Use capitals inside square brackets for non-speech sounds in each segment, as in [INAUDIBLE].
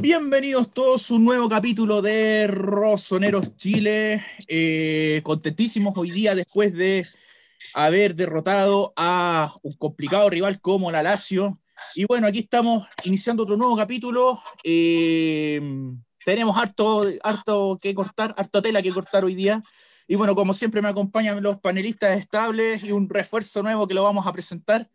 Bienvenidos todos a un nuevo capítulo de Rosoneros Chile. Eh, contentísimos hoy día después de haber derrotado a un complicado rival como la Lazio. Y bueno, aquí estamos iniciando otro nuevo capítulo. Eh, tenemos harto, harto que cortar, harta tela que cortar hoy día. Y bueno, como siempre me acompañan los panelistas estables y un refuerzo nuevo que lo vamos a presentar.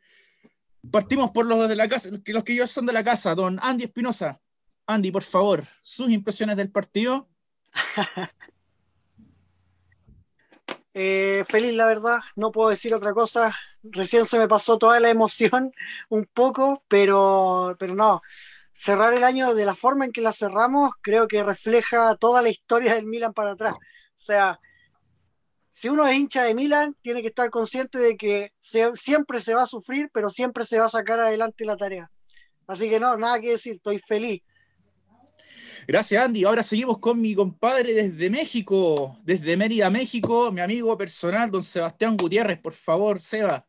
Partimos por los de la casa, los que yo son de la casa, don Andy Espinosa. Andy, por favor, sus impresiones del partido. [LAUGHS] Eh, feliz, la verdad, no puedo decir otra cosa. Recién se me pasó toda la emoción un poco, pero, pero no. Cerrar el año de la forma en que la cerramos creo que refleja toda la historia del Milan para atrás. O sea, si uno es hincha de Milan, tiene que estar consciente de que siempre se va a sufrir, pero siempre se va a sacar adelante la tarea. Así que no, nada que decir, estoy feliz. Gracias, Andy. Ahora seguimos con mi compadre desde México, desde Mérida, México, mi amigo personal, don Sebastián Gutiérrez. Por favor, Seba,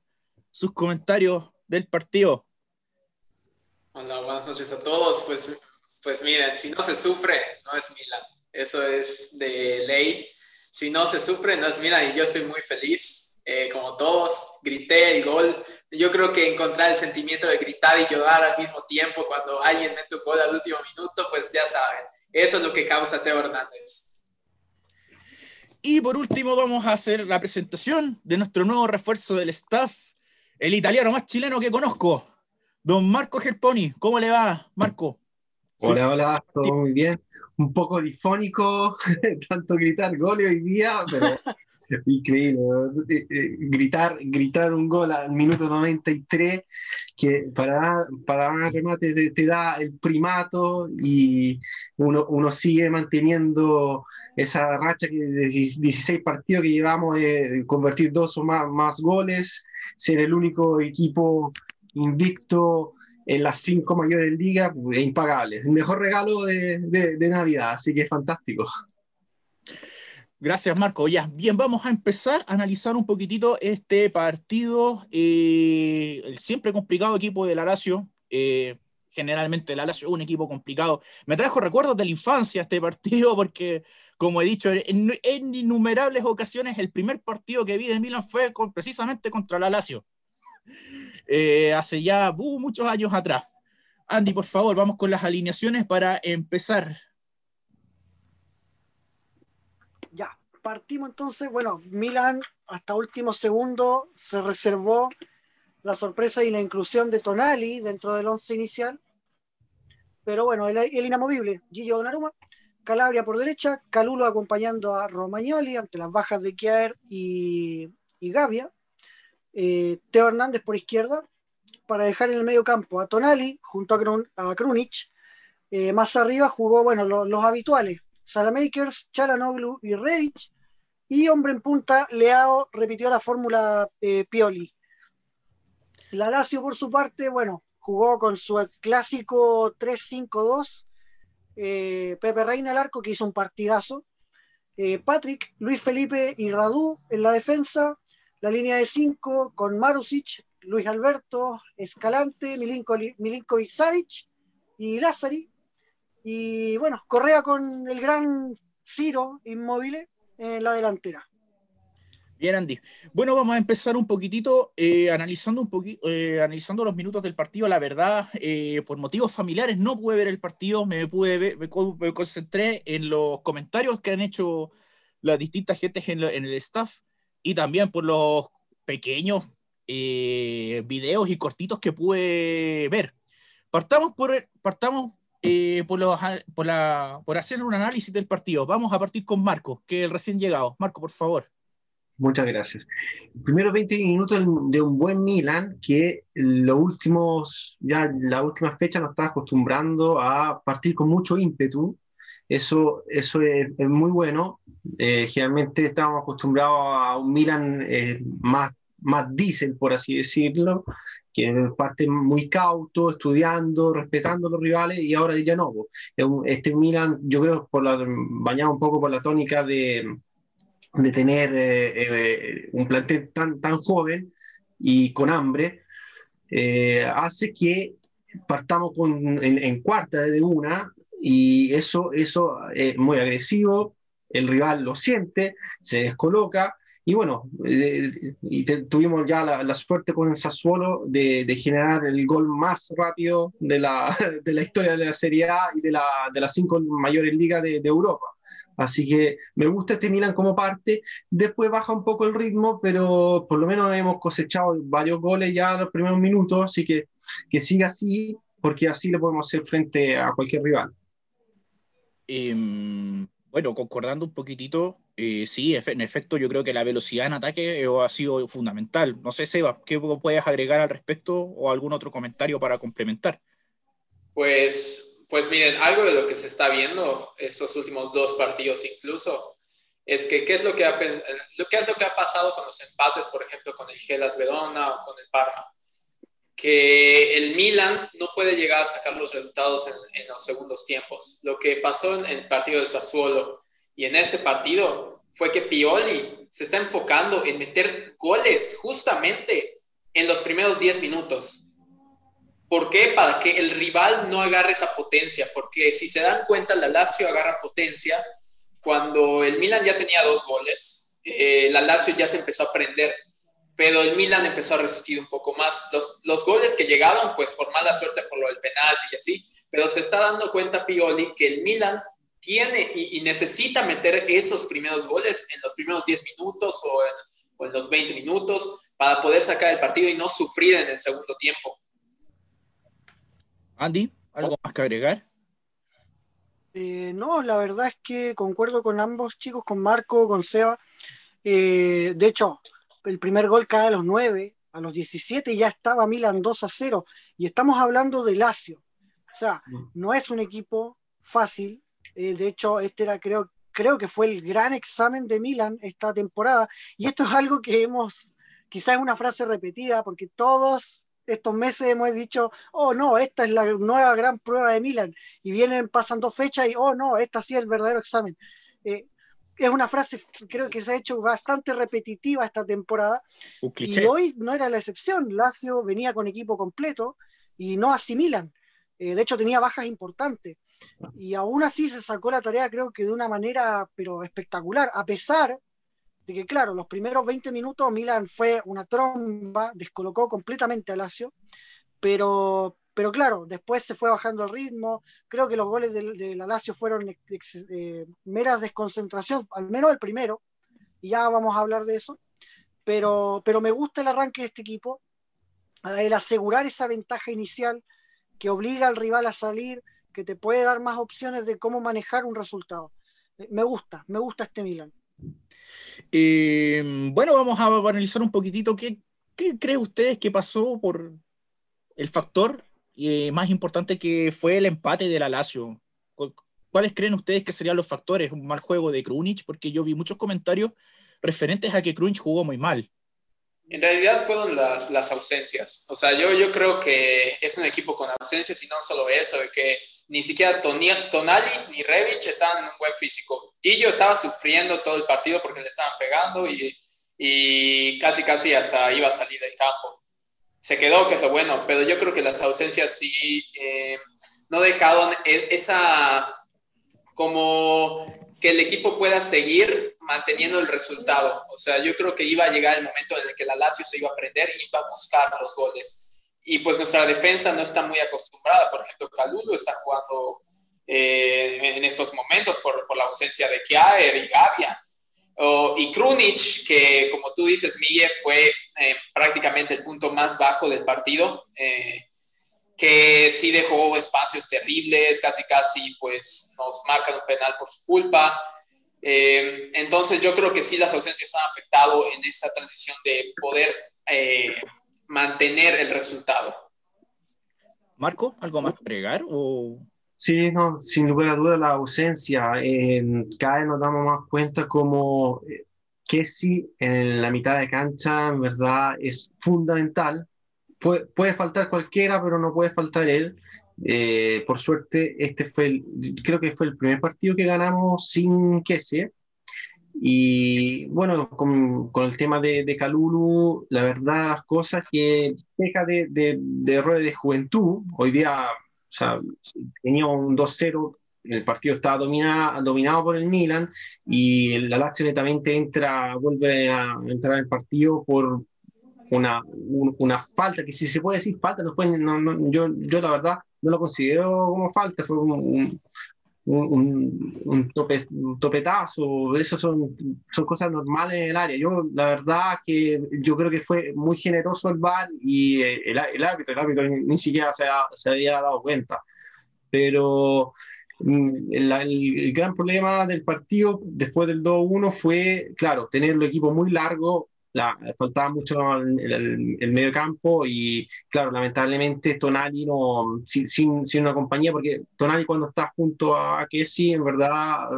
sus comentarios del partido. Hola, buenas noches a todos. Pues, pues miren, si no se sufre, no es Milan. Eso es de ley. Si no se sufre, no es Milan. Y yo soy muy feliz. Eh, como todos, grité el gol. Yo creo que encontrar el sentimiento de gritar y llorar al mismo tiempo cuando alguien mete un gol al último minuto, pues ya saben, eso es lo que causa Teo Hernández. Y por último vamos a hacer la presentación de nuestro nuevo refuerzo del staff, el italiano más chileno que conozco, don Marco Gelponi. ¿Cómo le va, Marco? Hola, hola, todo muy bien. Un poco difónico, [LAUGHS] tanto gritar gol hoy día, pero Increíble, eh, eh, gritar, gritar un gol al minuto 93 que para, para un remate te, da el primato y uno, uno sigue manteniendo esa racha de 16 partidos que llevamos, eh, convertir dos o más, más goles, ser el único equipo invicto en las cinco mayores ligas, es impagable. El mejor regalo de, de, de Navidad, así que es fantástico. Gracias, Marco. Ya, bien, vamos a empezar a analizar un poquitito este partido. Eh, el siempre complicado equipo del Alacio. Eh, generalmente el Alacio es un equipo complicado. Me trajo recuerdos de la infancia este partido porque, como he dicho, en, innumerables ocasiones el primer partido que vi de Milan fue precisamente contra el Alacio. Eh, hace ya uh, muchos años atrás. Andy, por favor, vamos con las alineaciones para empezar. Partimos entonces, bueno, Milan hasta último segundo se reservó la sorpresa y la inclusión de Tonali dentro del once inicial. Pero bueno, el, inamovible, Gillo Donnarumma, Calabria por derecha, Calulo acompañando a Romagnoli ante las bajas de Kier y, y Gavia, eh, Teo Hernández por izquierda, para dejar en el medio campo a Tonali junto a, Krunic. Eh, más arriba jugó, bueno, los habituales, Salamakers, Charanoglu y Reich, y hombre en punta, Leao repitió la fórmula eh, Pioli. La Lazio, por su parte, bueno, jugó con su clásico 3-5-2. Eh, Pepe Reina el arco, que hizo un partidazo. Eh, Patrick, Luis Felipe y Radu en la defensa. La línea de 5 con Marusic, Luis Alberto, Escalante, Milinko, Milinkovic Savic y Lázari. Y bueno, Correa con el gran Ciro inmóvil en la delantera. Bien, Andy. Bueno, vamos a empezar un poquitito eh, analizando un poquito, eh, analizando los minutos del partido. La verdad, eh, por motivos familiares no pude ver el partido, me pude me, concentré en los comentarios que han hecho las distintas gentes en, en el staff y también por los pequeños videos y cortitos que pude ver. Partamos por, partamos eh, por, por, la, por hacer un análisis del partido. Vamos a partir con Marco, que es el recién llegado. Marco, por favor. Muchas gracias. Primero 20 minutos de un buen Milan que los últimos, ya la última fecha nos está acostumbrando a partir con mucho ímpetu. Eso, eso es, muy bueno. Eh, generalmente estamos acostumbrados a un Milan eh, más, más diésel, por así decirlo, que parte muy cauto, estudiando, respetando a los rivales, y ahora ya no. Este Milan, yo creo, por la, bañado un poco por la tónica de, de tener eh, eh, un plantel tan, tan joven y con hambre, eh, hace que partamos con, en, cuarta de una y eso, eso es muy agresivo, el rival lo siente, se descoloca, y bueno, eh, y tuvimos ya la, suerte con el Sassuolo de, de, generar el gol más rápido de la, [LAUGHS] de la historia de la Serie A y de, la, de las cinco mayores ligas de, de, Europa. Así que me gusta este Milan como parte. Después baja un poco el ritmo, pero por lo menos hemos cosechado varios goles ya en los primeros minutos, así que que siga así, porque así le podemos hacer frente a cualquier rival. Em, bueno, concordando un poquitito, eh, sí, en efecto, yo creo que la velocidad en ataque eh, ha sido fundamental. No sé, Seba, ¿qué puedes agregar al respecto o algún otro comentario para complementar? Pues, pues miren, algo de lo que se está viendo estos últimos dos partidos incluso, es que qué es lo que ha, qué es lo que ha pasado con los empates, por ejemplo, con el Gelas Verona o con el Parma que el Milan no puede llegar a sacar los resultados en, los segundos tiempos. Lo que pasó en el partido de Sassuolo y en este partido fue que Pioli se está enfocando en meter goles justamente en los primeros 10 minutos. ¿Por qué? Para que el rival no agarre esa potencia, porque si se dan cuenta, la Lazio agarra potencia cuando el Milan ya tenía dos goles, eh, la Lazio ya se empezó a prender pero el Milan empezó a resistir un poco más. Los, los goles que llegaron, pues por mala suerte por lo del penalti y así, pero se está dando cuenta Pioli que el Milan tiene y, necesita meter esos primeros goles en los primeros 10 minutos o en, o en, los 20 minutos para poder sacar el partido y no sufrir en el segundo tiempo. Andy, ¿algo más que agregar? Eh, no, la verdad es que concuerdo con ambos chicos, con Marco, con Seba. Eh, de hecho, el primer gol cae a los 9, a los 17 ya estaba Milan 2 a 0 y estamos hablando de Lazio. O sea, mm. no es un equipo fácil. Eh, de hecho, este era, creo, creo que fue el gran examen de Milan esta temporada. Y esto es algo que hemos, quizás es una frase repetida, porque todos estos meses hemos dicho, oh no, esta es la nueva gran prueba de Milan. Y vienen, pasando fechas y, oh no, esta sí es el verdadero examen. Eh, es una frase, creo que se ha hecho bastante repetitiva esta temporada. Y hoy no era la excepción. Lazio venía con equipo completo y no asimilan. Eh, de hecho, tenía bajas importantes. Y aún así se sacó la tarea, creo que de una manera, pero espectacular, a pesar de que, claro, los primeros 20 minutos Milan fue una tromba, descolocó completamente a Lazio, pero, pero claro, después se fue bajando el ritmo. Creo que los goles de, la Lazio fueron eh, meras desconcentración, al menos el primero, y ya vamos a hablar de eso. Pero, pero me gusta el arranque de este equipo, el asegurar esa ventaja inicial que obliga al rival a salir, que te puede dar más opciones de cómo manejar un resultado. Me gusta, me gusta este Milan. Eh, bueno, vamos a analizar un poquitito qué, qué creen ustedes que pasó por el factor y más importante que fue el empate de la Lazio. ¿Cuáles creen ustedes que serían los factores? Un mal juego de Krunic, porque yo vi muchos comentarios referentes a que Krunic jugó muy mal. En realidad fueron las, las ausencias. O sea, yo, yo creo que es un equipo con ausencias y no solo eso, de que ni siquiera Tonali ni Revic estaban en un buen físico. Gillo estaba sufriendo todo el partido porque le estaban pegando y, y casi casi hasta iba a salir del campo se quedó, que es lo bueno, pero yo creo que las ausencias sí eh, no dejaron esa, como que el equipo pueda seguir manteniendo el resultado. O sea, yo creo que iba a llegar el momento en el que la Lazio se iba a prender y iba a buscar los goles. Y pues nuestra defensa no está muy acostumbrada. Por ejemplo, Calulu está jugando eh, en estos momentos por, por, la ausencia de Kjaer y Gavia y Krunic, que como tú dices, Miguel, fue eh, prácticamente el punto más bajo del partido, eh, que sí dejó espacios terribles, casi casi pues nos marcan un penal por su culpa. Eh, entonces yo creo que sí las ausencias han afectado en esa transición de poder mantener el resultado. Marco, ¿algo más pregar o Sí, no, sin lugar a duda la ausencia. En cada vez nos damos más cuenta como sí en la mitad de cancha en verdad es fundamental. Puede, puede faltar cualquiera, pero no puede faltar él. Eh, por suerte, este fue el, creo que fue el primer partido que ganamos sin Kese. Y bueno, con, con el tema de, de, Calulu, la verdad, cosas que deja de, de, de errores de juventud. Hoy día o sea, tenía un 2-0 el partido estaba dominado, dominado por el Milan y la Lazio netamente entra, vuelve a entrar en el partido por una, una falta, que si se puede decir falta, no fue, no, yo, yo la verdad no lo considero como falta, fue un, un, un, tope, topetazo, eso son, son cosas normales en el área. Yo, la verdad, que yo creo que fue muy generoso el VAR y eh, el, el árbitro, el árbitro ni, siquiera se, se, había dado cuenta. Pero mm, el, el, gran problema del partido después del 2-1 fue, claro, tener el equipo muy largo, la, faltaba mucho el, el, medio campo y claro, lamentablemente Tonali no, sin, sin, una compañía, porque Tonali cuando está junto a Kessi, en verdad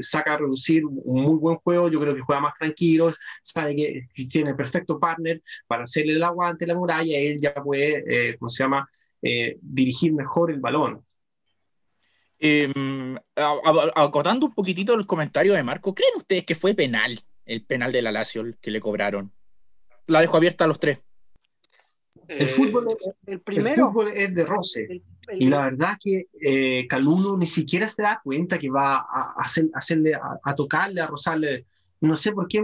saca a reducir un muy buen juego, yo creo que juega más tranquilo, sabe que tiene perfecto partner para hacerle el aguante la muralla, él ya puede, eh, ¿cómo se llama?, eh, dirigir mejor el balón. Eh, acotando un poquitito el comentario de Marco, ¿creen ustedes que fue penal el penal de la Lazio que le cobraron. La dejo abierta a los tres. El fútbol, el primero, es de roce. y la verdad que eh, Calulo ni siquiera se da cuenta que va a, hacer, hacerle, a, tocarle, a rozarle. No sé por qué.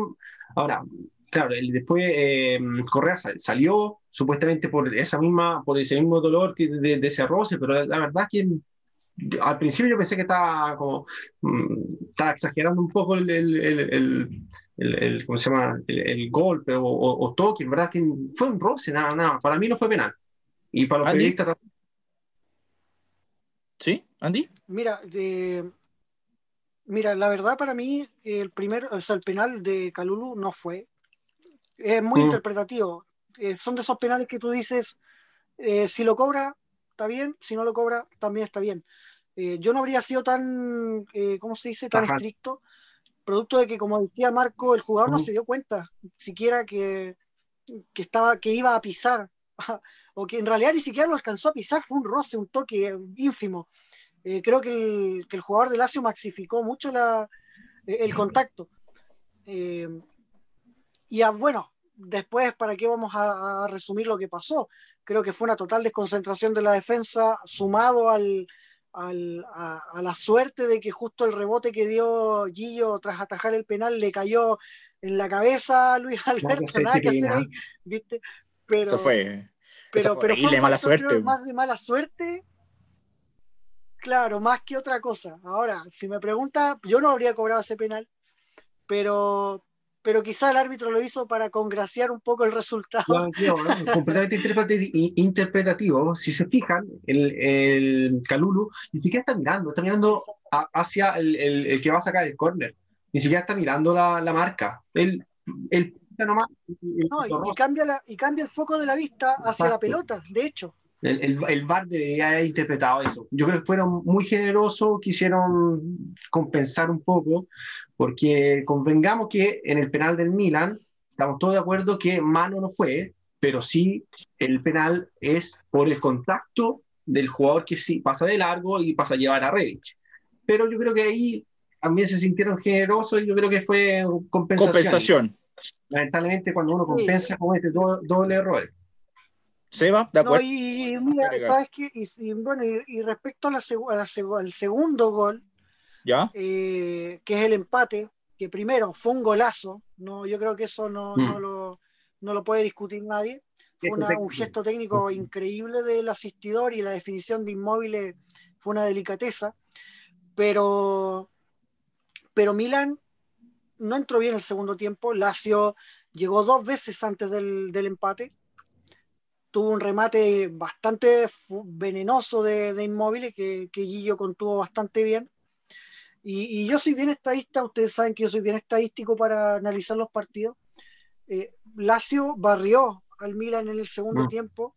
Ahora, claro, después eh, Correa salió supuestamente por esa misma, por ese mismo dolor que de, de ese roce, pero la verdad que al principio yo pensé que estaba como mm, estaba exagerando un poco el, el, el, ¿cómo se llama? el, golpe o, o, toque, verdad que fue un roce, nada, nada, para mí no fue penal. Y para los periodistas ¿Sí? ¿Andy? Mira, de, mira, la verdad para mí el primer, o sea, el penal de Calulu no fue. Es muy mm. interpretativo. Eh, son de esos penales que tú dices, eh, si lo cobra, está bien, si no lo cobra, también está bien. Eh, yo no habría sido tan, eh, ¿cómo se dice?, tan estricto, producto de que, como decía Marco, el jugador no se dio cuenta siquiera que, que, estaba, que iba a pisar, [LAUGHS] o que en realidad ni siquiera lo alcanzó a pisar, fue un roce, un toque ínfimo. Eh, creo que el, que el, jugador de Lazio maxificó mucho la, el contacto. y bueno, después, ¿para qué vamos a, a resumir lo que pasó? Creo que fue una total desconcentración de la defensa, sumado al, al, a, la suerte de que justo el rebote que dio Gillo tras atajar el penal le cayó en la cabeza a Luis Alberto, nada que hacer ahí, ¿viste? Pero, eso fue, pero, pero fue mala suerte. más de mala suerte, claro, más que otra cosa. Ahora, si me pregunta, yo no habría cobrado ese penal, pero, pero quizá el árbitro lo hizo para congraciar un poco el resultado. [LAUGHS] completamente interpretativo. Si se fijan, el, el Calulu ni siquiera está mirando, está mirando hacia el, el, que va a sacar el córner. Ni siquiera está mirando la, la marca. Él, él nomás, no, y, cambia la, y cambia el foco de la vista hacia la pelota, de hecho. El, el, el VAR debería haber interpretado eso. Yo creo que fueron muy generosos, quisieron compensar un poco, porque convengamos que en el penal del Milan, estamos todos de acuerdo que mano no fue, pero sí el penal es por el contacto del jugador que sí pasa de largo y pasa a llevar a Revich. Pero yo creo que ahí también se sintieron generosos y yo creo que fue compensación. compensación. Lamentablemente cuando uno compensa comete doble error. Seba, ¿de acuerdo? y, mira, ¿sabes qué? Y, bueno, y, respecto a la, al segundo gol, ¿Ya? Eh, que es el empate, que primero fue un golazo, no, yo creo que eso no, no, mm. lo, no lo, puede discutir nadie. Fue un gesto técnico increíble del asistidor y la definición de inmóviles fue una delicadeza, pero, pero Milan no entró bien el segundo tiempo, Lazio llegó dos veces antes del, del empate tuvo un remate bastante venenoso de, de inmóviles que, que Guillo contuvo bastante bien. Y, yo soy bien estadista, ustedes saben que yo soy bien estadístico para analizar los partidos. Eh, Lazio barrió al Milan en el segundo mm. tiempo,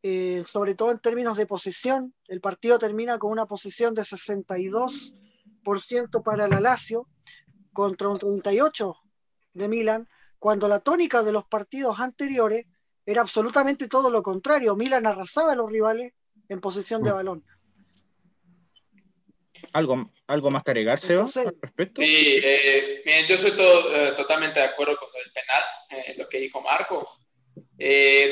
eh, sobre todo en términos de posesión. El partido termina con una posesión de 62% para la Lazio contra un 38% de Milan, cuando la tónica de los partidos anteriores era absolutamente todo lo contrario. Milan arrasaba a los rivales en posesión de mm. balón. ¿Algo, algo más que agregarse al respecto? Sí, eh, miren, yo soy todo, eh, totalmente de acuerdo con el penal, eh, lo que dijo Marco.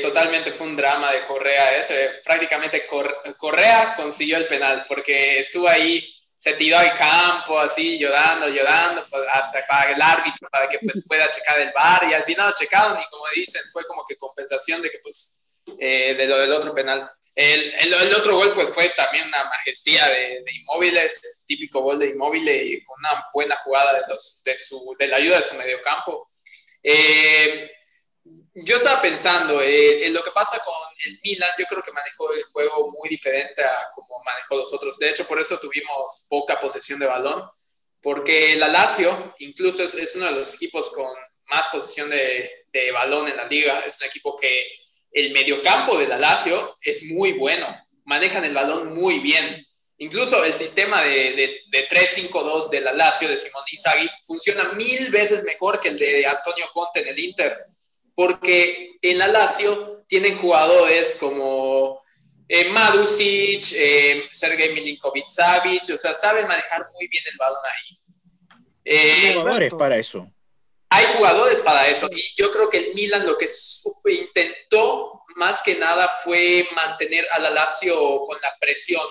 totalmente fue un drama de Correa ese. Prácticamente Correa consiguió el penal porque estuvo ahí se tiró al campo así llorando, llorando, pues, hasta para el árbitro, para que pues pueda checar el bar y al final checaron y como dicen, fue como que compensación de que pues eh, de lo del otro penal. El, el, otro gol pues fue también una majestía de, de Inmóviles, típico gol de Inmóviles y con una buena jugada de, los, de, su, de la ayuda de su mediocampo. Eh, yo estaba pensando eh, en lo que pasa con el Milan, yo creo que manejó el juego muy diferente a como manejó los otros. De hecho, por eso tuvimos poca posesión de balón, porque la Lazio incluso es, es uno de los equipos con más posesión de, de balón en la liga. Es un equipo que el mediocampo de la Lazio es muy bueno, manejan el balón muy bien. Incluso el sistema de, de, 3-5-2 de la Lazio de Simón Inzaghi funciona mil veces mejor que el de Antonio Conte en el Inter, porque en la Lazio tienen jugadores como eh, Madusic, eh, Sergei Milinkovic-Savic, o sea, saben manejar muy bien el balón ahí. Eh, jugadores para eso hay jugadores para eso y yo creo que el Milan lo que intentó más que nada fue mantener a la Lazio con la presión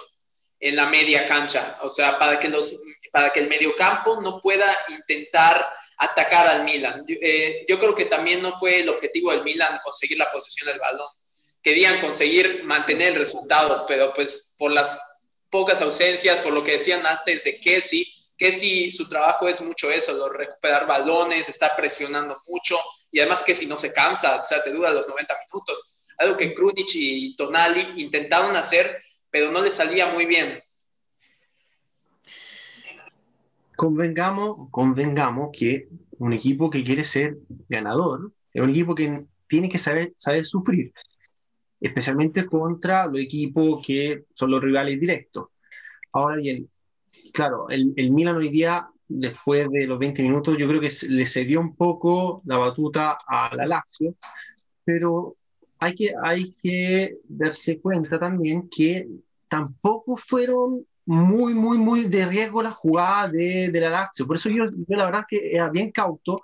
en la media cancha, o sea, para que, los, para que el mediocampo no pueda intentar atacar al Milan. Eh, yo creo que también no fue el objetivo del Milan conseguir la posesión del balón. Querían conseguir mantener el resultado, pero pues por las pocas ausencias, por lo que decían antes de Kessi, que si su trabajo es mucho eso, lo, recuperar balones, está presionando mucho y además que si no se cansa, o sea, te dura los 90 minutos. Algo que Krunic y Tonali intentaron hacer, pero no les salía muy bien. Convengamos, convengamos que un equipo que quiere ser ganador es un equipo que tiene que saber, saber sufrir, especialmente contra los equipos que son los rivales directos. Ahora bien, claro, el, el Milan hoy día, después de los 20 minutos, yo creo que le cedió un poco la batuta a la Lazio, pero hay que, hay que darse cuenta también que tampoco fueron muy, muy, muy de riesgo la jugada de, de la Lazio. Por eso yo, yo, la verdad que era bien cauto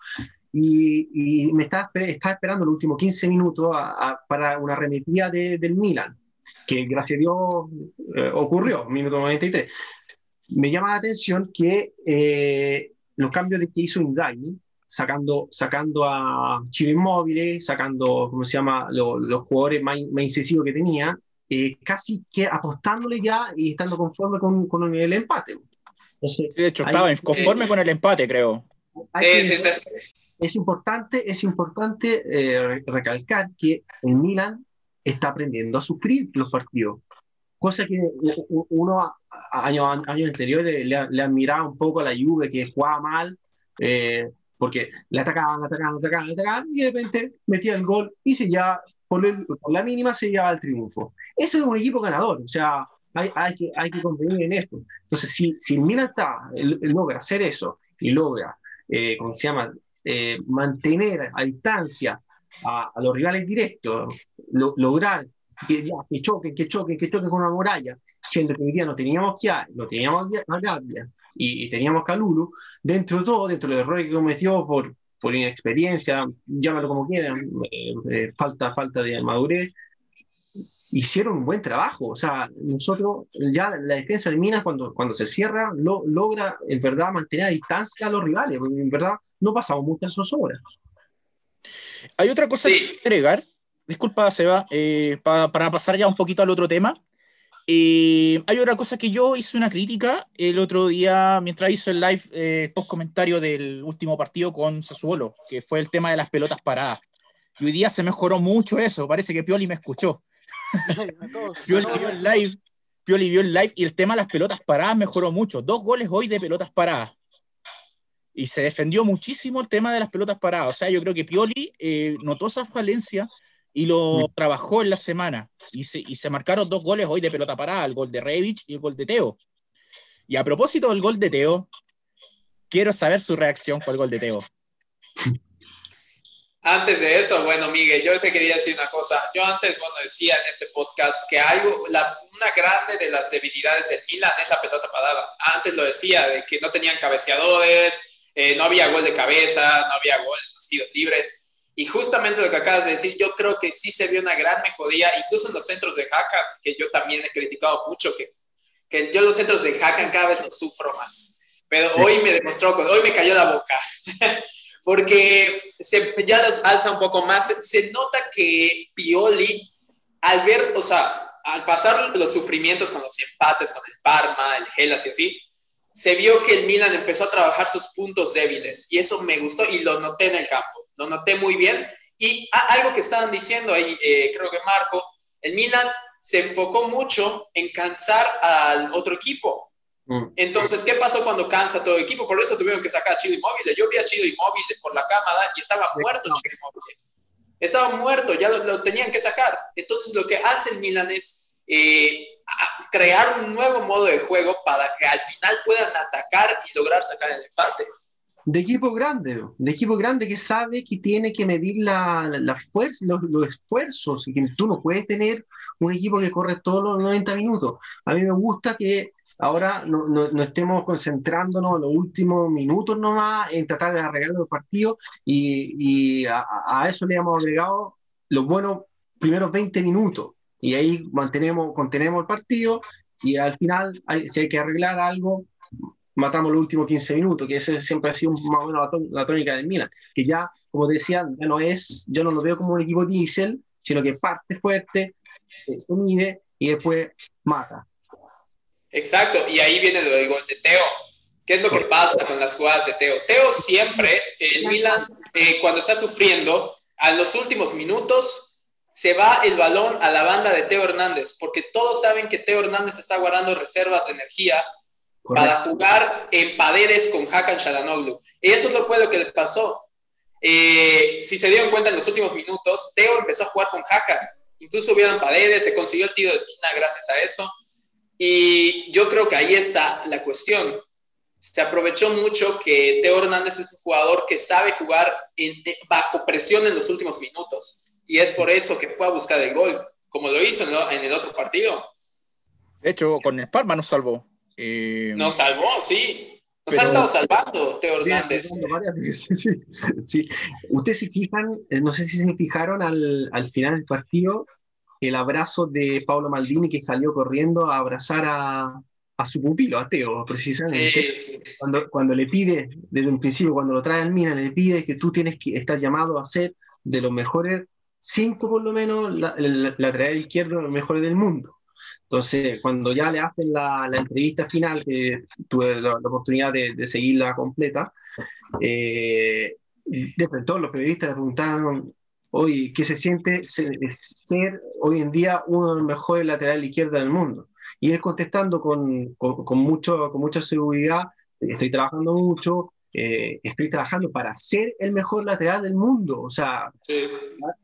y, y me estaba, estaba, esperando los últimos 15 minutos para una arremetida de, del Milan, que gracias a Dios eh, ocurrió, minuto 93 me llama la atención que eh, los cambios de que hizo Inzaghi, sacando, sacando a Chile Inmóviles, sacando, ¿cómo se llama?, los jugadores más, más, incisivos que tenía, eh, casi que apostándole ya y estando conforme con, con el empate. Entonces, de hecho, estaba conforme eh, con el empate, creo. Es, es, importante, es importante eh, recalcar que el Milan está aprendiendo a sufrir los partidos cosa que uno años año anteriores le, le admiraba un poco a la Juve que jugaba mal, eh, porque le atacaban, atacaban, atacaban, atacaban, y de repente metía el gol y se ya, por, la mínima se llevaba el triunfo. Eso es un equipo ganador, o sea, hay, hay que, hay que convenir en esto. Entonces, si, si Milan está, logra hacer eso y logra, eh, ¿cómo se llama?, eh, mantener a distancia a, a, los rivales directos, lo, lograr que, ya, que choquen, que choquen, que choquen con una muralla, siendo que hoy día no teníamos que no teníamos a Gabia y, y, teníamos Calulu, dentro de todo, dentro de los errores que cometió por, por inexperiencia, llámalo como quieran, eh, eh, falta, falta de madurez, hicieron un buen trabajo. O sea, nosotros, ya la defensa de Minas, cuando, cuando se cierra, lo, logra en verdad mantener a distancia a los rivales, porque en verdad no pasamos muchas zozobras. Hay otra cosa que agregar, disculpa, Seba, eh, pa, para pasar ya un poquito al otro tema. Eh, hay otra cosa que yo hice una crítica el otro día mientras hizo el live eh, post comentario del último partido con Sassuolo, que fue el tema de las pelotas paradas. Y hoy día se mejoró mucho eso, parece que Pioli me escuchó. [LAUGHS] Pioli vio el live, Pioli vio el live y el tema de las pelotas paradas mejoró mucho. Dos goles hoy de pelotas paradas. Y se defendió muchísimo el tema de las pelotas paradas. O sea, yo creo que Pioli eh, notó esa falencia y lo trabajó en la semana. Y se, y se, marcaron dos goles hoy de pelota parada, el gol de Revich y el gol de Teo. Y a propósito del gol de Teo, quiero saber su reacción por el gol de Teo. Antes de eso, bueno, Miguel, yo te quería decir una cosa. Yo antes, bueno, decía en este podcast que algo, la, una grande de las debilidades del Milan es la pelota parada. Antes lo decía, de que no tenían cabeceadores, eh, no había gol de cabeza, no había gol en los tiros libres y justamente lo que acabas de decir, yo creo que sí se vio una gran mejoría, incluso en los centros de Hakan, que yo también he criticado mucho, que que yo los centros de Hakan cada vez los sufro más. Pero hoy me demostró, hoy me cayó la boca. [LAUGHS] porque se, ya los alza un poco más. Se, nota que Pioli, al ver, o sea, al pasar los sufrimientos con los empates, con el Parma, el Gelas y así, se vio que el Milan empezó a trabajar sus puntos débiles y eso me gustó y lo noté en el campo, lo noté muy bien. Y algo que estaban diciendo ahí, eh, creo que Marco, el Milan se enfocó mucho en cansar al otro equipo. Mm. Entonces, ¿qué pasó cuando cansa todo el equipo? Por eso tuvieron que sacar a Chido Inmóvil. Yo vi a Chido Inmóvil por la cámara y estaba muerto Chido Inmóvil. Estaba muerto, ya lo, tenían que sacar. Entonces, lo que hace el Milan es eh, crear un nuevo modo de juego para que al final puedan atacar y lograr sacar el empate de equipo grande, de equipo grande que sabe que tiene que medir la, fuerza, los, esfuerzos, y que tú no puedes tener un equipo que corre todos los 90 minutos. A mí me gusta que ahora no, estemos concentrándonos en los últimos minutos nomás en tratar de arreglar los partidos y, a, eso le hemos agregado los buenos primeros 20 minutos y ahí mantenemos, contenemos el partido y al final si hay que arreglar algo matamos los últimos 15 minutos, que ese siempre ha sido más o menos la, tónica del Milan, que ya, como decía, ya no es, yo no lo veo como un equipo diésel, sino que parte fuerte, eh, se mide y después mata. Exacto, y ahí viene lo del gol de Teo. ¿Qué es lo que pasa con las jugadas de Teo? Teo siempre, el Milan, eh, cuando está sufriendo, a los últimos minutos se va el balón a la banda de Teo Hernández, porque todos saben que Teo Hernández está guardando reservas de energía para jugar en Paderes con Hakan Shalanoglu. Y eso fue lo que le pasó. Eh, si se dieron cuenta en los últimos minutos, Teo empezó a jugar con Hakan. Incluso hubieron Paderes, se consiguió el tiro de esquina gracias a eso. Y yo creo que ahí está la cuestión. Se aprovechó mucho que Teo Hernández es un jugador que sabe jugar bajo presión en los últimos minutos. Y es por eso que fue a buscar el gol, como lo hizo en, el otro partido. De hecho, con el Parma nos salvó. Eh, nos salvó, sí. Nos ha estado salvando Teo Hernández. [LAUGHS] Sí, sí, Ustedes se fijan, eh, no sé si se fijaron al, al, final del partido, el abrazo de Pablo Maldini que salió corriendo a abrazar a, a su pupilo, a Teo, precisamente. Cuando, cuando le pide, desde un principio, cuando lo trae al Mina, le pide que tú tienes que estar llamado a ser de los mejores cinco, por lo menos, la, la, lateral izquierdo, los mejores del mundo. Entonces, cuando ya le hacen la, la entrevista final, que tuve la, oportunidad de, de, seguirla completa, eh, después todos los periodistas le preguntaron, ¿qué se siente ser, hoy en día uno de los mejores laterales izquierda del mundo? Y él contestando con, con, con, mucho, con mucha seguridad, estoy trabajando mucho, eh, estoy trabajando para ser el mejor lateral del mundo, o sea,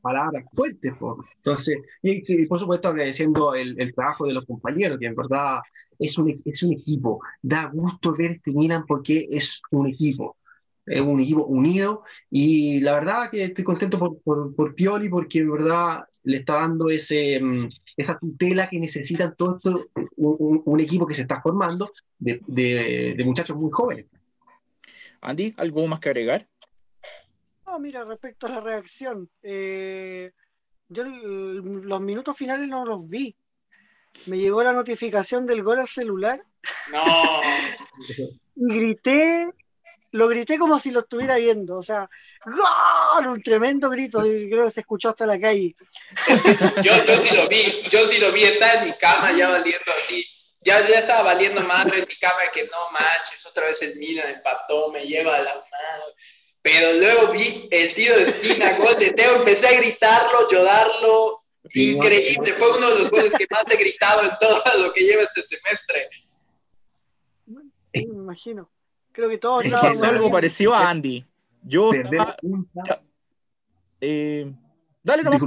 palabras fuertes. Por. Entonces, y, por supuesto agradeciendo el, el, trabajo de los compañeros, que en verdad es un, es un equipo. Da gusto ver este Milan porque es un equipo, es un equipo unido y la verdad que estoy contento por, por, por Pioli porque en verdad le está dando ese, mm, esa tutela que necesitan todo esto, un, un, equipo que se está formando de, de, de muchachos muy jóvenes. Andy, ¿algo más que agregar? No, mira, respecto a la reacción, eh, yo los minutos finales no los vi. Me llegó la notificación del gol al celular. No. y grité, lo grité como si lo estuviera viendo. O sea, ¡gol! Un tremendo grito, y creo que se escuchó hasta la calle. yo, yo sí lo vi, yo sí lo vi, estaba en mi cama ya valiendo así ya, ya estaba valiendo madre en mi cama que no manches, otra vez el Milan empató, me lleva a la mano. Pero luego vi el tiro de esquina, [LAUGHS] gol de Teo, empecé a gritarlo, llorarlo. Increíble, fue uno de los goles que más he gritado en todo lo que lleva este semestre. me imagino. Creo que todos es algo parecido a Andy. Yo estaba... eh, dale nomás.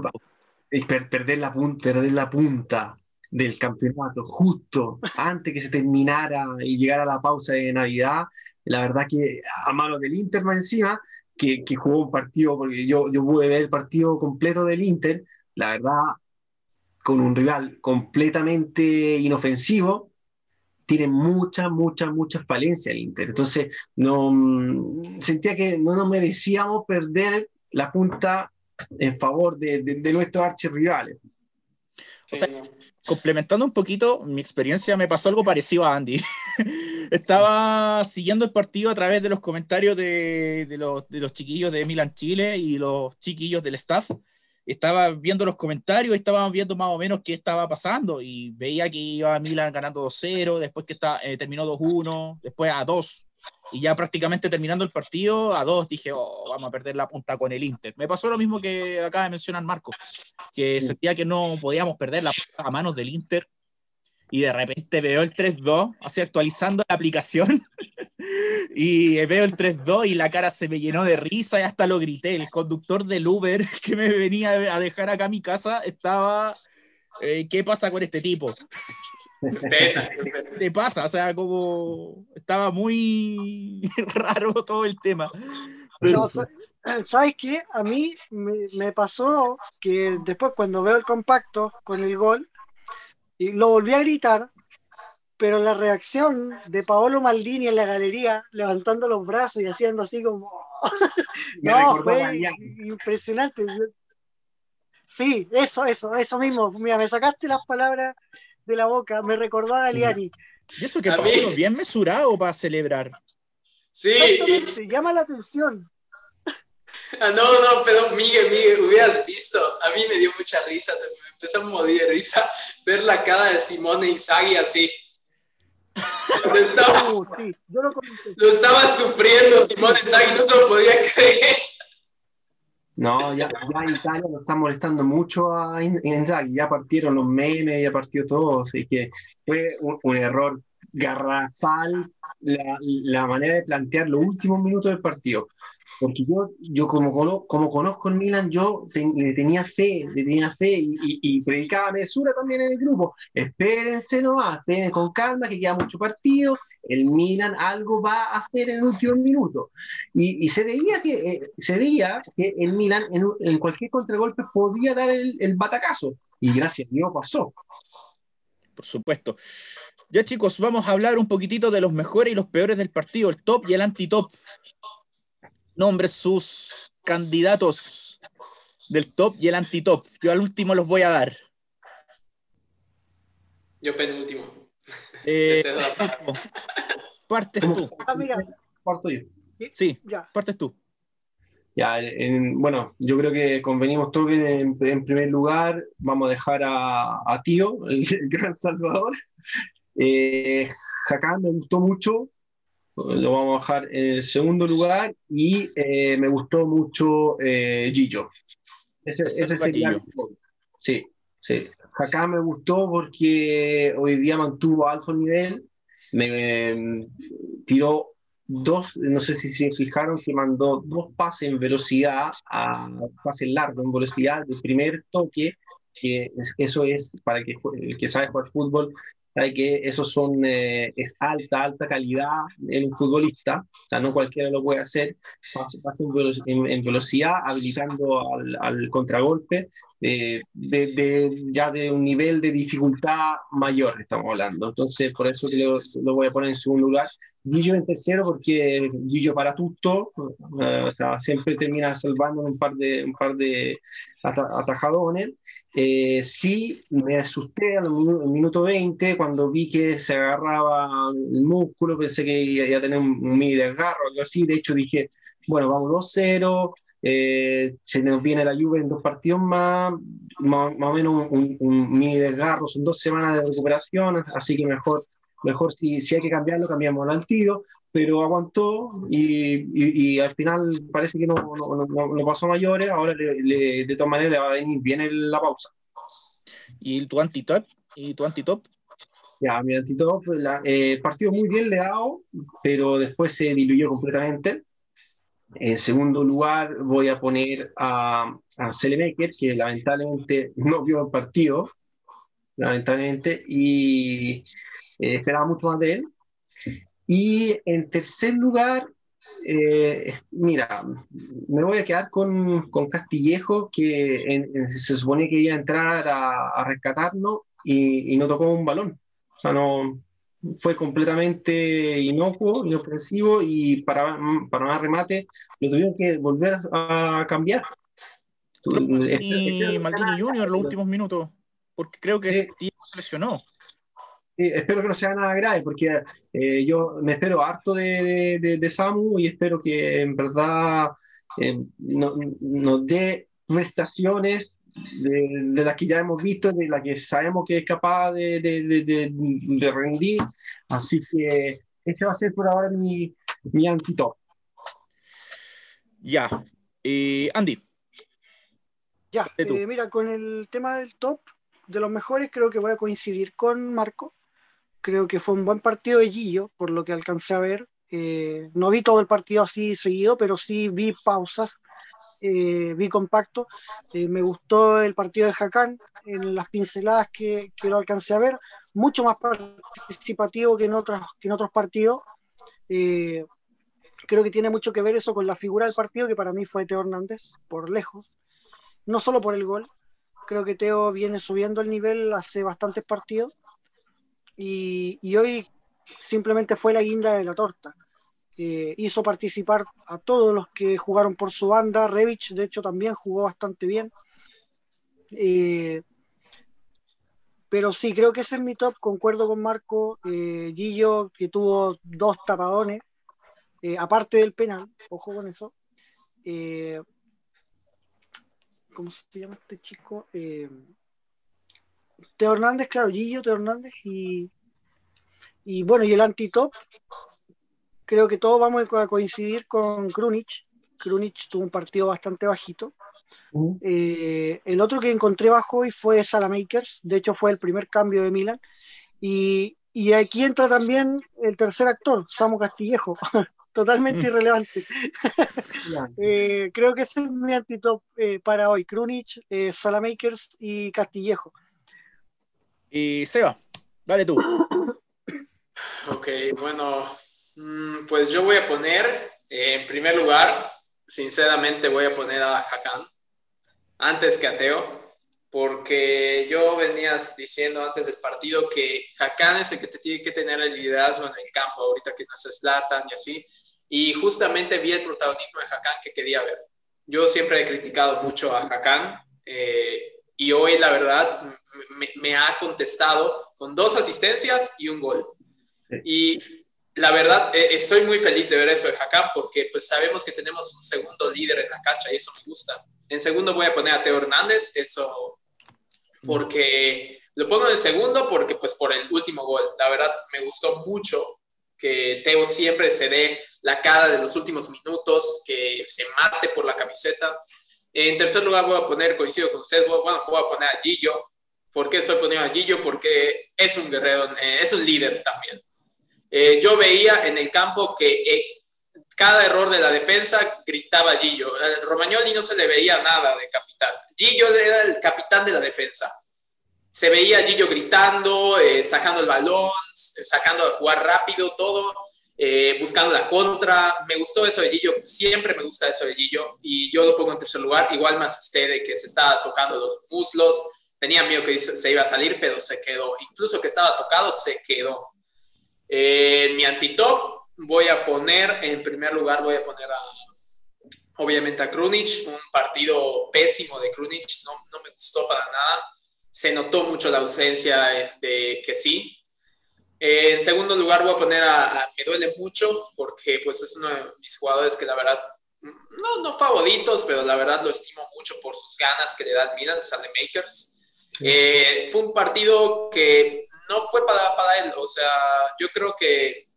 perder la punta, perder la punta del campeonato, justo antes que se terminara y llegara la pausa de Navidad. La verdad que a mano del Inter más encima, que, que, jugó un partido, porque yo, yo pude ver el partido completo del Inter, la verdad, con un rival completamente inofensivo, tiene muchas, muchas, muchas falencias el Inter. Entonces, no, mm, sentía que no nos merecíamos perder la punta en favor de, de, de nuestros archirrivales. O sea, complementando un poquito mi experiencia, me pasó algo parecido a Andy. [LAUGHS] Estaba siguiendo el partido a través de los comentarios de, los, chiquillos de Milan Chile y los chiquillos del staff estaba viendo los comentarios, estaba viendo más o menos qué estaba pasando y veía que iba Milan ganando 2-0, después que eh, terminó 2-1, después a 2 y ya prácticamente terminando el partido a 2 dije, oh, vamos a perder la punta con el Inter. Me pasó lo mismo que acaba de mencionar Marco, que sentía que no podíamos perder la punta a manos del Inter y de repente veo el 3-2, así actualizando la aplicación, [LAUGHS] y veo el 3-2 y la cara se me llenó de risa y hasta lo grité. El conductor del Uber [LAUGHS] que me venía a dejar acá a mi casa estaba, eh, ¿qué pasa con este tipo? ¿Qué pasa? O sea, como estaba muy [LAUGHS] raro todo el tema. Pero... ¿Sabes qué? A mí me, me pasó que después cuando veo el compacto con el gol, y lo volví a gritar, pero la reacción de Paolo Maldini en la galería, levantando los brazos y haciendo así como... [LAUGHS] no, fue impresionante. Sí, eso, eso, eso mismo. Mira, me sacaste las palabras de la boca, me recordó a Galiani. Y eso que Paolo bien mesurado para celebrar. Sí. llama la atención. Ah, no, no, pero Miguel, Miguel, hubieras visto, a mí me dio mucha risa, me empezó a morir de risa ver la cara de Simone Inzaghi así. Lo estaba, uh, [LAUGHS] sí, yo lo, lo, estaba sufriendo Simone Inzaghi, no se lo podía creer. No, ya, ya Italia lo está molestando mucho a Inzaghi, ya partieron los memes, ya partió todo, así que fue un, un error garrafal la, la, manera de plantear los últimos minutos del partido. Porque yo, yo como, como conozco el Milan, yo le tenía fe, le tenía fe y, predicaba mesura también en el grupo. Espérense nomás, esperen con calma, que queda mucho partido. El Milan algo va a hacer en el último minuto. Y, y se veía que eh, se veía que el Milan en, en, cualquier contragolpe podía dar el, el batacazo. Y gracias a Dios pasó. Por supuesto. Ya chicos, vamos a hablar un poquitito de los mejores y los peores del partido, el top y el anti-top nombre sus candidatos del top y el anti-top. Yo al último los voy a dar. Yo penúltimo. Eh, [LAUGHS] [LAUGHS] partes tú. Ah, Parto yo. Sí, ya. partes tú. Ya, bueno, yo creo que convenimos todos que en, primer lugar vamos a dejar a, a Tío, el, [LAUGHS] gran Salvador. Eh, me gustó mucho, lo vamos a bajar en el segundo lugar y eh, me gustó mucho eh, Gillo. Ese, ese sería Sí, sí. Acá me gustó porque hoy día mantuvo alto nivel, me, tiró dos, no sé si se fijaron que mandó dos pases en velocidad, a pases largos en velocidad, el primer toque, que eso es para que el que sabe jugar fútbol sabe que eso son, eh, es alta, alta calidad en un futbolista, o sea, no cualquiera lo puede hacer, pasa en, en, velocidad, habilitando al, al contragolpe, eh, de, de, ya de un nivel de dificultad mayor estamos hablando. Entonces, por eso lo, lo voy a poner en segundo lugar. Gillo en tercero porque Gillo para tutto, uh, o sea, siempre termina salvando un par de, un par de atajadones. Eh, sí, me asusté al minuto 20 cuando vi que se agarraba el músculo, pensé que iba a tener un, un mini desgarro, algo así. De hecho, dije, bueno, vamos 2-0 eh, se nos viene la lluvia en dos partidos más, más, o menos un, un, mini desgarro, son dos semanas de recuperación, así que mejor, mejor si, si hay que cambiarlo, cambiamos al tiro, pero aguantó y, y, al final parece que no, no, no, pasó mayores, ahora le, de todas maneras le va a venir bien la pausa. ¿Y tu antitop? ¿Y tu antitop? Ya, mi antitop, la, eh, partido muy bien le dado, pero después se diluyó completamente. En segundo lugar, voy a poner a, a Selemaker, que lamentablemente no vio el partido, lamentablemente, y eh, esperaba mucho más de él. Y en tercer lugar, eh, mira, me voy a quedar con, con Castillejo, que se supone que iba a entrar a, a rescatarnos y, y, no tocó un balón. O sea, no, fue completamente inocuo, inofensivo y para, para más remate lo tuvieron que volver a, cambiar. Y Maldini Junior los últimos minutos. porque creo que. Diego se lesionó. Espero que no sea nada grave, porque eh, yo me espero harto de, de, de Samu y espero que en verdad eh, no- nos dé prestaciones de, de las que ya hemos visto, de las que sabemos que es capaz de, de, de, de- de rendir. Así que ese va a ser por ahora mi, mi antitop. Ya. Eh, Andy, Ya, eh, mira, con el tema del top de los mejores, creo que voy a coincidir con Marco. Creo que fue un buen partido de Gillo, por lo que alcancé a ver. Eh, no vi todo el partido así seguido, pero sí vi pausas, eh, vi compacto. Eh, me gustó el partido de Hakan en las pinceladas que, que lo alcancé a ver, mucho más participativo que en otros, que en otros partidos. Eh, creo que tiene mucho que ver eso con la figura del partido, que para mí fue Teo Hernández, por lejos no solo por el gol. Creo que Teo viene subiendo el nivel hace bastantes partidos y, hoy simplemente fue la guinda de la torta. Eh, hizo participar a todos los que jugaron por su banda. Revich, de hecho, también jugó bastante bien. Eh, pero sí, creo que ese es mi top. Concuerdo con Marco. Eh, Guillo, que tuvo dos tapadones, eh, aparte del penal, ojo con eso. ¿cómo se llama este chico? Teo Hernández, claro, Gillo, Teo Hernández y, y bueno, y el anti-top, creo que todos vamos a coincidir con Krunic. Krunic tuvo un partido bastante bajito. Eh, el otro que encontré bajo hoy fue Salamakers, de hecho fue el primer cambio de Milan. Y, y aquí entra también el tercer actor, Samu Castillejo, [LAUGHS] totalmente Mm. irrelevante. [LAUGHS] Eh, creo que ese es mi antitop eh, para hoy. Krunic, eh, Salamakers y Castillejo. Eh, Seba, dale tú. [COUGHS] Ok, bueno, mm, pues yo voy a poner, eh, en primer lugar, sinceramente voy a poner a Hakan antes que a Teo, porque yo venías diciendo antes del partido que Hakan es el que te tiene que tener el liderazgo en el campo, ahorita que no se Zlatan y así, y justamente vi el protagonismo de Hakan que quería ver. Yo siempre he criticado mucho a Hakan, eh, y hoy la verdad me, me ha contestado con dos asistencias y un gol. Y la verdad, eh, estoy muy feliz de ver eso de Hakan porque pues sabemos que tenemos un segundo líder en la cancha y eso me gusta. En segundo voy a poner a Teo Hernández, eso porque lo pongo en segundo porque pues por el último gol. La verdad me gustó mucho que Teo siempre se dé la cara de los últimos minutos, que se mate por la camiseta. En tercer lugar voy a poner, coincido con ustedes, voy, bueno, voy a poner a Gillo. ¿Por qué estoy poniendo a Gillo? Porque es un guerrero, eh, es un líder también. Eh, yo veía en el campo que eh, cada error de la defensa gritaba Gillo. Romagnoli no se le veía nada de capitán. Gillo era el capitán de la defensa. Se veía a Gillo gritando, sacando el balón, sacando a jugar rápido, todo, eh, buscando la contra. Me gustó eso de Gillo, siempre me gusta eso de Gillo y yo lo pongo en tercer lugar. Igual más usted de que se estaba tocando los muslos, tenía miedo que se iba a salir, pero se quedó. Incluso que estaba tocado, se quedó. Eh, mi antitop voy a poner, en primer lugar voy a poner a, obviamente a Krunic, un partido pésimo de Krunic, no, no me gustó para nada, se notó mucho la ausencia de que sí. Eh, en segundo lugar voy a poner a, a, me duele mucho porque pues es uno de mis jugadores que la verdad, no, no favoritos, pero la verdad lo estimo mucho por sus ganas que le da Milan, Sale Makers. Eh, fue un partido que no fue para, para él. O sea, yo creo que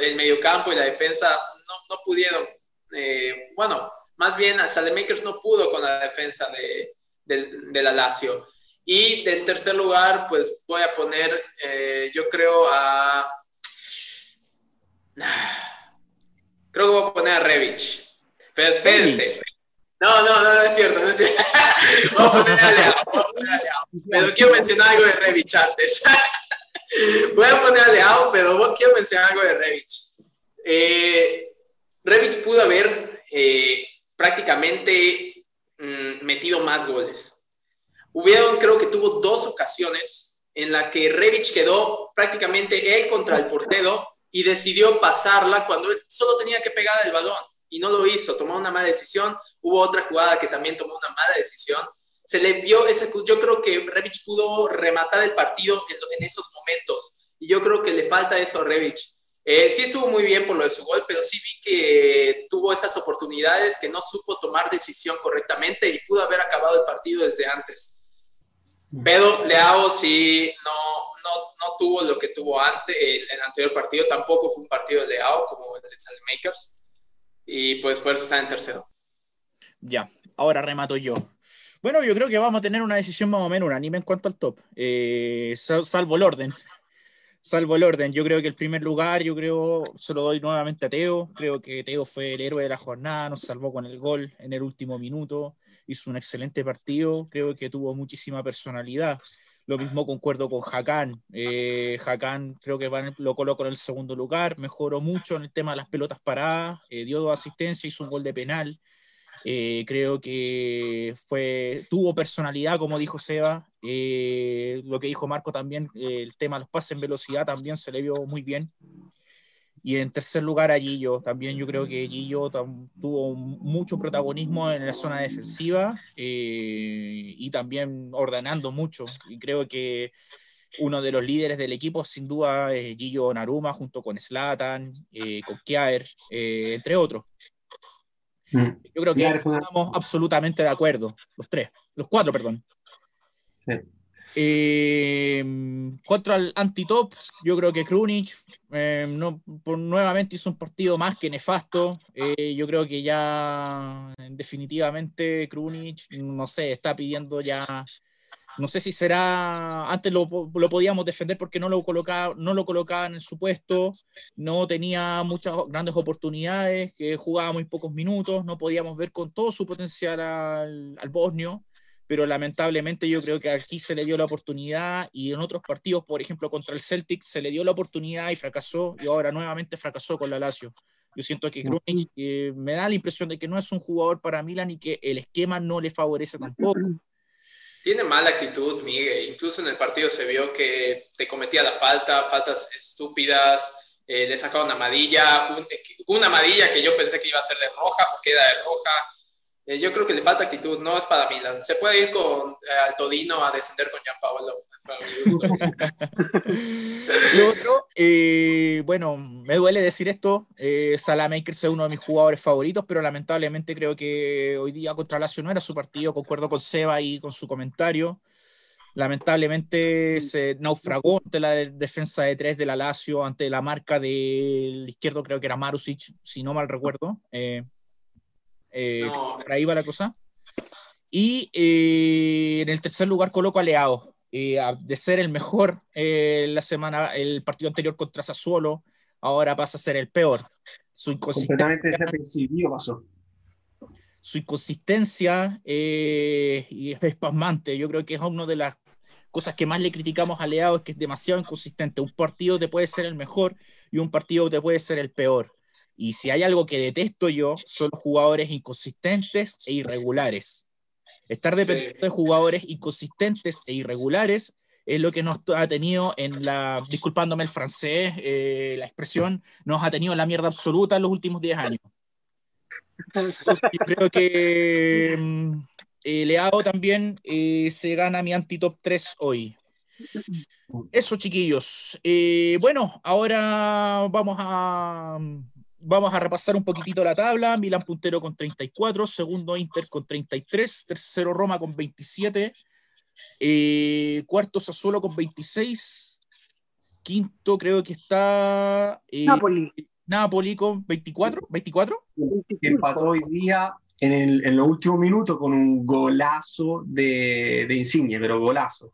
el mediocampo y la defensa no, no pudieron. Eh, bueno, más bien Salemakers no pudo con la defensa de, de, de, la Lazio. Y en tercer lugar, pues voy a poner, eh, yo creo a... Creo que voy a poner a Revich. Pero espérense. No, no, no, no es cierto, no es cierto. [LAUGHS] voy a poner a Leao, voy a poner a Leao. Pero quiero mencionar algo de Revich antes. [LAUGHS] Voy a poner a Leao, pero quiero mencionar algo de Revich. Eh, Revich pudo haber eh, prácticamente mm, metido más goles. Hubieron, creo que tuvo dos ocasiones en la que Revich quedó prácticamente él contra el portero y decidió pasarla cuando él solo tenía que pegar el balón y no lo hizo, tomó una mala decisión. Hubo otra jugada que también tomó una mala decisión. se le vio ese, yo creo que Revich pudo rematar el partido en, esos momentos. Y yo creo que le falta eso a Revich. Eh, sí estuvo muy bien por lo de su gol, pero sí vi que tuvo esas oportunidades, que no supo tomar decisión correctamente y pudo haber acabado el partido desde antes. Pero Leao sí no, no, no tuvo lo que tuvo antes, el, el, anterior partido, tampoco fue un partido de Leao como el de Makers. Y pues por eso está en tercero. Ya, ahora remato yo. Bueno, yo creo que vamos a tener una decisión más o menos unánime en cuanto al top, eh, salvo el orden. Salvo el orden, yo creo que el primer lugar, yo creo, se lo doy nuevamente a Teo. Creo que Teo fue el héroe de la jornada, nos salvó con el gol en el último minuto, hizo un excelente partido, creo que tuvo muchísima personalidad. Lo mismo concuerdo con Hakan. Eh, Hakan creo que lo colocó en el segundo lugar, mejoró mucho en el tema de las pelotas paradas, eh, dio dos asistencias, hizo un gol de penal. Eh, creo que fue, tuvo personalidad, como dijo Seba. Eh, lo que dijo Marco también, eh, el tema de los pases en velocidad también se le vio muy bien. Y en tercer lugar a Gillo. También yo creo que Gillo tuvo mucho protagonismo en la zona defensiva y también ordenando mucho. Y creo que uno de los líderes del equipo sin duda es Gillo Naruma junto con Slatan, con Kjaer, entre otros. Mm. Yo creo que estamos absolutamente de acuerdo, los tres, los cuatro, perdón. Eh, contra el anti-top, yo creo que Krunic eh, no, nuevamente hizo un partido más que nefasto. Eh, yo creo que ya definitivamente Krunic, no sé, está pidiendo ya no sé si será, antes lo, lo, podíamos defender porque no lo, colocaba, no lo colocaban en su puesto, no tenía muchas grandes oportunidades, que jugaba muy pocos minutos, no podíamos ver con todo su potencial al, al bosnio, pero lamentablemente yo creo que aquí se le dio la oportunidad y en otros partidos, por ejemplo contra el Celtic, se le dio la oportunidad y fracasó y ahora nuevamente fracasó con la Lazio. Yo siento que Krunic eh, me da la impresión de que no es un jugador para Milan y que el esquema no le favorece tampoco. Tiene mala actitud, Miguel. Incluso en el partido se vio que te cometía la falta, faltas estúpidas. Eh, le sacaba una amarilla, una amarilla que yo pensé que iba a ser de roja porque era de roja. Eh, yo creo que le falta actitud, no es para Milan. Se puede ir con eh, Altodino a descender con Gianpaolo. [LAUGHS] Lo otro, eh, bueno, me duele decir esto, eh, Salamakers es uno de mis jugadores favoritos, pero lamentablemente creo que hoy día contra Lazio no era su partido, concuerdo con Seba y con su comentario. Lamentablemente se naufragó ante la defensa de tres de la Lazio, ante la marca del izquierdo, creo que era Marusic, si no mal recuerdo. Eh, eh, por ahí va la cosa. Y eh, en el tercer lugar coloco a Leao, eh, de ser el mejor la semana, el partido anterior contra Sassuolo, ahora pasa a ser el peor. Su inconsistencia, pasó. Su inconsistencia y es espasmante. Yo creo que es una de las cosas que más le criticamos a Leao, es que es demasiado inconsistente. Un partido te puede ser el mejor y un partido te puede ser el peor. Y si hay algo que detesto yo, son los jugadores inconsistentes e irregulares. Estar dependiendo de jugadores inconsistentes e irregulares es lo que nos ha tenido en la, disculpándome el francés, eh, la expresión, nos ha tenido en la mierda absoluta en los últimos 10 años. yo creo que mm, eh, Leao también eh, se gana mi anti-top 3 hoy. Eso, chiquillos. bueno, ahora vamos a vamos a repasar un poquitito la tabla. Milan puntero con 34, segundo Inter con 33, tercero Roma con 27, eh, cuarto Sassuolo con 26, quinto creo que está eh, Napoli. Napoli con 24, 24. Que empató hoy día en, el, en los últimos minutos con un golazo de, de Insigne, pero golazo.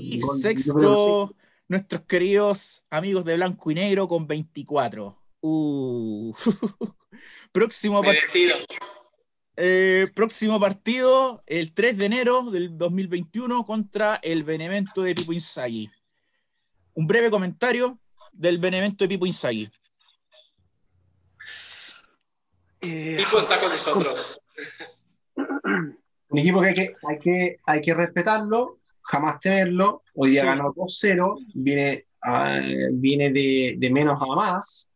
y sexto, nuestros queridos amigos de blanco y negro con 24. Uh. [LAUGHS] próximo, partido, eh, próximo partido, el 3 de enero del 2021 contra el Benevento de Pipo Inzaghi. Un breve comentario del Benevento de Pipo Inzaghi. Eh, Pipo está con nosotros. Un equipo que hay que, hay que, hay que respetarlo, jamás tenerlo. Hoy día ganó 2-0, viene, viene de, de menos a más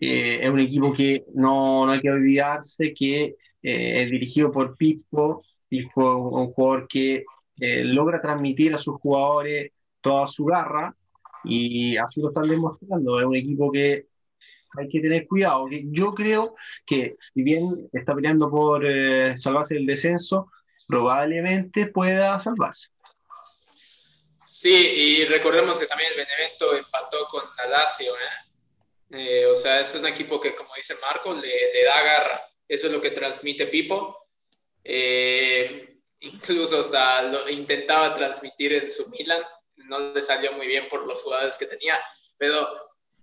eh, es un equipo que no, no, hay que olvidarse que eh, es dirigido por Pipo y fue un jugador que eh, logra transmitir a sus jugadores toda su garra y así lo están demostrando. Es un equipo que hay que tener cuidado. Yo creo que, si bien está peleando por salvarse del descenso, probablemente pueda salvarse. Sí, y recordemos que también el Benevento empató con la Lazio, ¿eh? Eh, o sea, es un equipo que, como dice Marco, le, da garra. Eso es lo que transmite Pipo. Eh, incluso hasta lo intentaba transmitir en su Milan. No le salió muy bien por los jugadores que tenía. Pero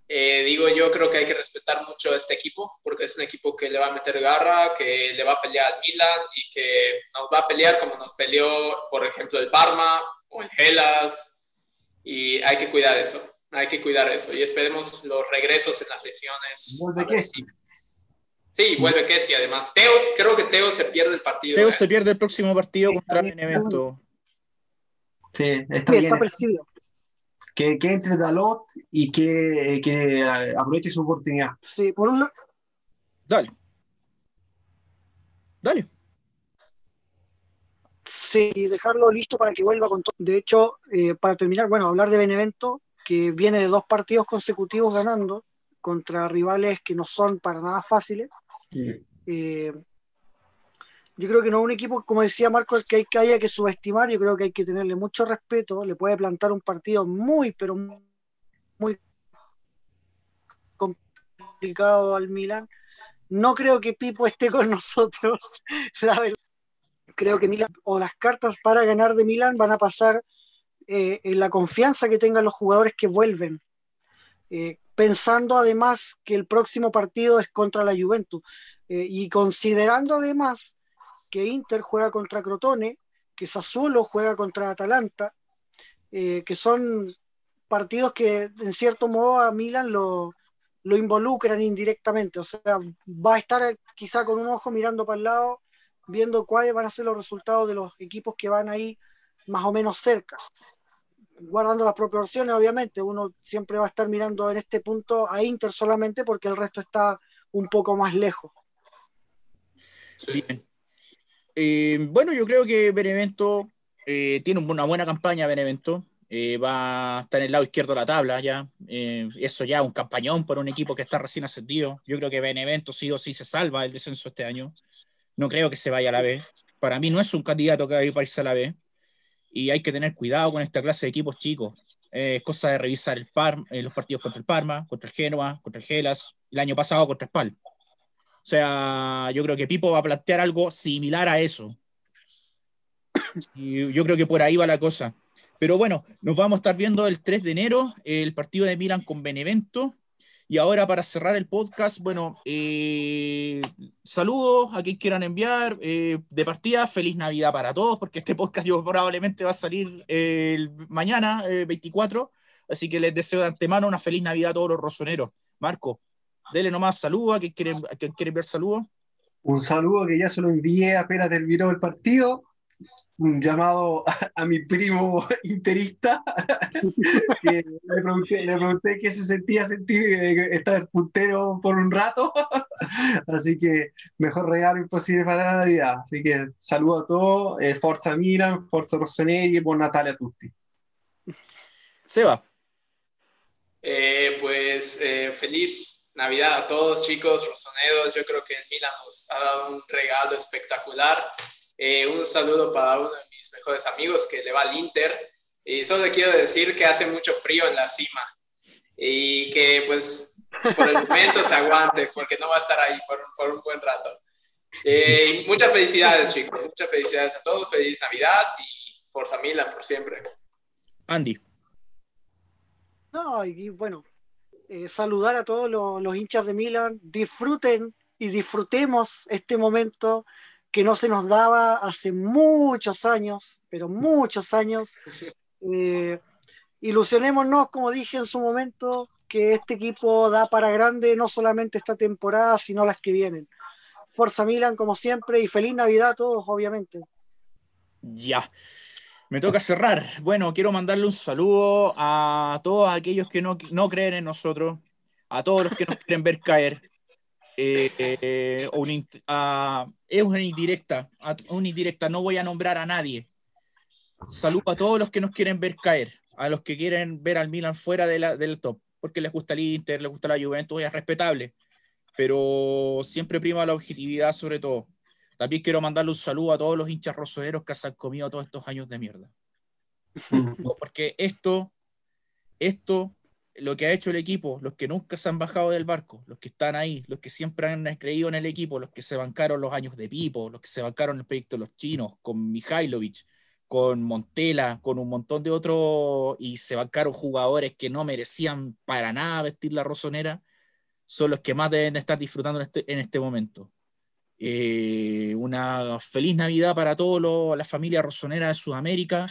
eh, digo, yo creo que hay que respetar mucho a este equipo, porque es un equipo que le va a meter garra, que le va a pelear al Milan y que nos va a pelear como nos peleó, por ejemplo, el Parma o el Hellas. Y hay que cuidar eso hay que cuidar eso y esperemos los regresos en las lesiones. Vuelve Kessi. Sí, vuelve Kessi además. Teo, creo que Teo se pierde el partido. Teo ¿eh? se pierde el próximo partido contra Benevento. Sí, está, bien. percibido. Que, que, entre Dalot y que, que eh, aproveche su oportunidad. Sí, por un Dale. Dale. Sí, dejarlo listo para que vuelva con todo. De hecho, eh, para terminar, bueno, hablar de Benevento, que viene de dos partidos consecutivos ganando contra rivales que no son para nada fáciles. Eh, yo creo que no es un equipo, como decía Marcos, que, hay, que haya que subestimar, yo creo que hay que tenerle mucho respeto, le puede plantar un partido muy, pero muy complicado al Milan. No creo que Pipo esté con [LAUGHS] nosotros, Creo que Milan, o las cartas para ganar de Milan van a pasar eh, en la confianza que tengan los jugadores que vuelven. Eh, pensando además que el próximo partido es contra la Juventus eh, y considerando además que Inter juega contra Crotone, que Sassuolo juega contra Atalanta, que son partidos que en cierto modo a Milan lo, lo involucran indirectamente, o sea, va a estar quizá con un ojo mirando para el lado, viendo cuáles van a ser los resultados de los equipos que van ahí más o menos cerca. Guardando las proporciones, obviamente, uno siempre va a estar mirando en este punto a Inter solamente porque el resto está un poco más lejos. Bien. Eh, bueno, yo creo que Benevento eh, tiene una buena campaña, Benevento. Eh, va a estar en el lado izquierdo de la tabla ya. eso ya es un campañón por un equipo que está recién ascendido. Yo creo que Benevento sí o sí se salva el descenso este año. No creo que se vaya a la B. Para mí no es un candidato que vaya a irse a la B y hay que tener cuidado con esta clase de equipos chicos. es cosa de revisar el Par, eh, los partidos contra el Parma, contra el Genoa, contra el Gelas, el año pasado contra el Spal. O sea, yo creo que Pipo va a plantear algo similar a eso. Y yo creo que por ahí va la cosa. Pero bueno, nos vamos a estar viendo el 3 de enero el partido de Milan con Benevento. Y ahora para cerrar el podcast, bueno, eh, saludos a quien quieran enviar. Eh, de partida, feliz Navidad para todos, porque este podcast yo probablemente va a salir el mañana, 24. Eh, Así que les deseo de antemano una feliz Navidad a todos los rosoneros. Marco, dele nomás saludos a quien quiere, a quien quiere enviar saludos. Un saludo que ya se lo envié apenas terminó el partido llamado a, mi primo [LAUGHS] interista, [LAUGHS] le, pregunté, qué se sentía sentir eh, estar puntero por un rato, [LAUGHS] así que mejor regalo imposible para la Navidad. Así que saludo a todos, eh, Forza Milan, Forza Rossoneri y buon Natale a tutti. Seba. Eh, pues feliz Navidad a todos chicos, rosoneros. Yo creo que el Milan nos ha dado un regalo espectacular. Eh, un saludo para uno de mis mejores amigos que le va al Inter. Y solo le quiero decir que hace mucho frío en la cima y que pues por el momento se aguante porque no va a estar ahí por, por un buen rato. Eh, muchas felicidades chicos, muchas felicidades a todos, feliz Navidad y Forza Milan por siempre. Andy. No, y bueno, eh, saludar a todos los, los hinchas de Milan, disfruten y disfrutemos este momento que no se nos daba hace muchos años, pero muchos años. Eh, ilusionémonos, como dije en su momento, que este equipo da para grande no solamente esta temporada, sino las que vienen. Forza Milan, como siempre, y feliz Navidad a todos, obviamente. Ya. Me toca cerrar. Bueno, quiero mandarle un saludo a todos aquellos que no, no creen en nosotros, a todos los que nos quieren ver caer, eh, eh, es una indirecta, una indirecta, no voy a nombrar a nadie. Saludo a todos los que nos quieren ver caer, a los que quieren ver al Milan fuera de la, del top, porque les gusta el Inter, les gusta la Juventus, es respetable, pero siempre prima la objetividad sobre todo. También quiero mandarle un saludo a todos los hinchas rosoneros que se han comido todos estos años de mierda. [LAUGHS] Porque esto, esto lo que ha hecho el equipo, los que nunca se han bajado del barco, los que están ahí, los que siempre han creído en el equipo, los que se bancaron los años de Pipo, los que se bancaron el proyecto de los chinos, con Mihailovic, con Montela, con un montón de otros, y se bancaron jugadores que no merecían para nada vestir la rosonera, son los que más deben estar disfrutando en este, este momento. Eh, una feliz Navidad para toda la familia rosonera de Sudamérica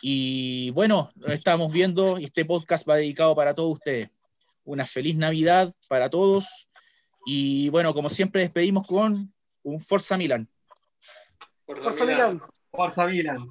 y bueno, lo estamos viendo y este podcast va dedicado para todos ustedes. Una feliz Navidad para todos. Y bueno, como siempre, despedimos con un Forza Milan. Forza Milan. Forza Milan.